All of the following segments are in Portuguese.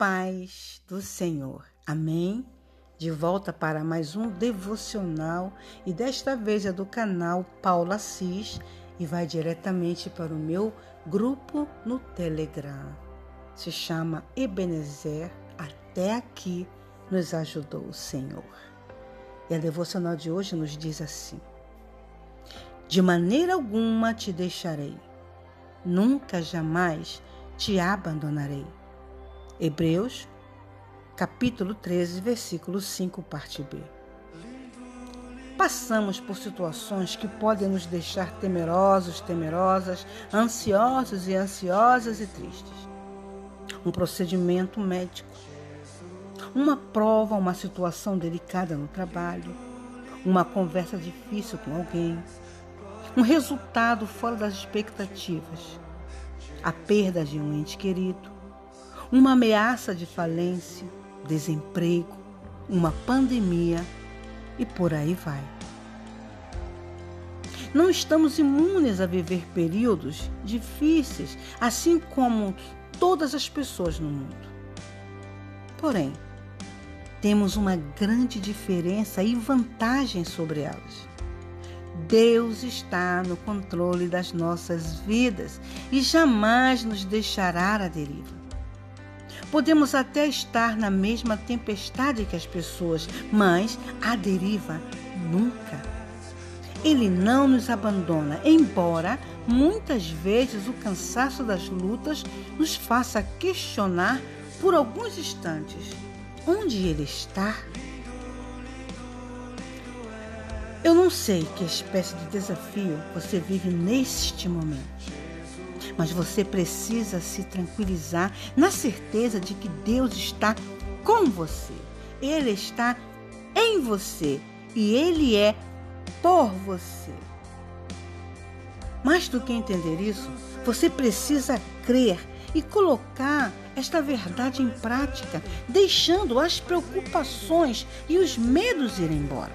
paz do Senhor. Amém? De volta para mais um devocional e desta vez é do canal Paula Assis e vai diretamente para o meu grupo no Telegram. Se chama Ebenezer. Até aqui nos ajudou o Senhor. E a devocional de hoje nos diz assim: De maneira alguma te deixarei, nunca jamais te abandonarei. Hebreus, capítulo 13, versículo 5, parte B. Passamos por situações que podem nos deixar temerosos, temerosas, ansiosos e ansiosas e tristes. Um procedimento médico, uma prova, uma situação delicada no trabalho, uma conversa difícil com alguém, um resultado fora das expectativas, a perda de um ente querido, uma ameaça de falência, desemprego, uma pandemia e por aí vai. Não estamos imunes a viver períodos difíceis, assim como todas as pessoas no mundo. Porém, temos uma grande diferença e vantagem sobre elas. Deus está no controle das nossas vidas e jamais nos deixará à deriva. Podemos até estar na mesma tempestade que as pessoas, mas a deriva nunca. Ele não nos abandona, embora muitas vezes o cansaço das lutas nos faça questionar por alguns instantes onde ele está. Eu não sei que espécie de desafio você vive neste momento mas você precisa se tranquilizar na certeza de que Deus está com você. Ele está em você e ele é por você. Mais do que entender isso, você precisa crer e colocar esta verdade em prática, deixando as preocupações e os medos ir embora.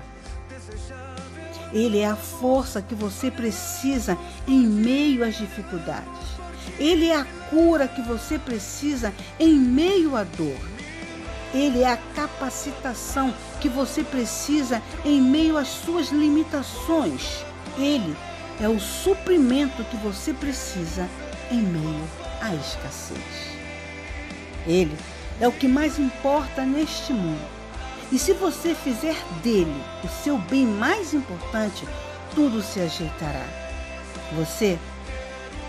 Ele é a força que você precisa em meio às dificuldades. Ele é a cura que você precisa em meio à dor. Ele é a capacitação que você precisa em meio às suas limitações. Ele é o suprimento que você precisa em meio à escassez. Ele é o que mais importa neste mundo. E se você fizer dele o seu bem mais importante, tudo se ajeitará. Você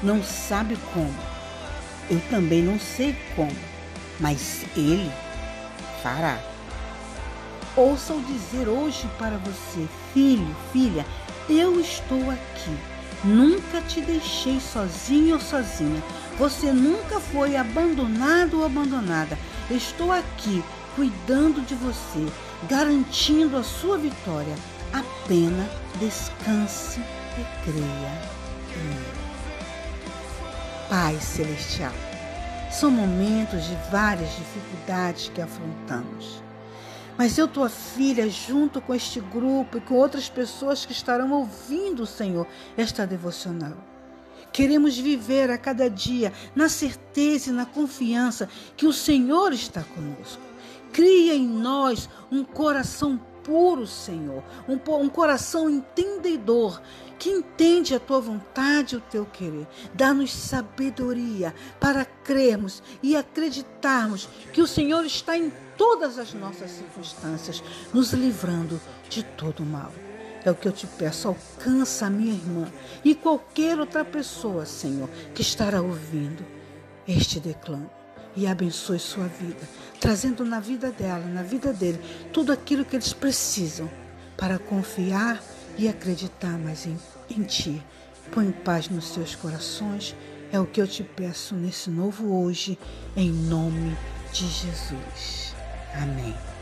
não sabe como. Eu também não sei como, mas Ele fará. Ouça o dizer hoje para você, filho, filha, eu estou aqui. Nunca te deixei sozinho ou sozinha. Você nunca foi abandonado ou abandonada. Estou aqui cuidando de você, garantindo a sua vitória. Apenas descanse e creia em mim. Pai Celestial. São momentos de várias dificuldades que afrontamos. Mas eu, tua filha, junto com este grupo e com outras pessoas que estarão ouvindo, Senhor, esta devocional. Queremos viver a cada dia na certeza e na confiança que o Senhor está conosco. Cria em nós um coração puro, Senhor, um, um coração entendedor que entende a tua vontade e o teu querer. Dá-nos sabedoria para crermos e acreditarmos que o Senhor está em todas as nossas circunstâncias, nos livrando de todo mal. É o que eu te peço, alcança a minha irmã e qualquer outra pessoa, Senhor, que estará ouvindo este declamo e abençoe sua vida, trazendo na vida dela, na vida dele, tudo aquilo que eles precisam para confiar e acreditar mais em, em Ti. Põe paz nos seus corações, é o que eu te peço nesse novo hoje, em nome de Jesus. Amém.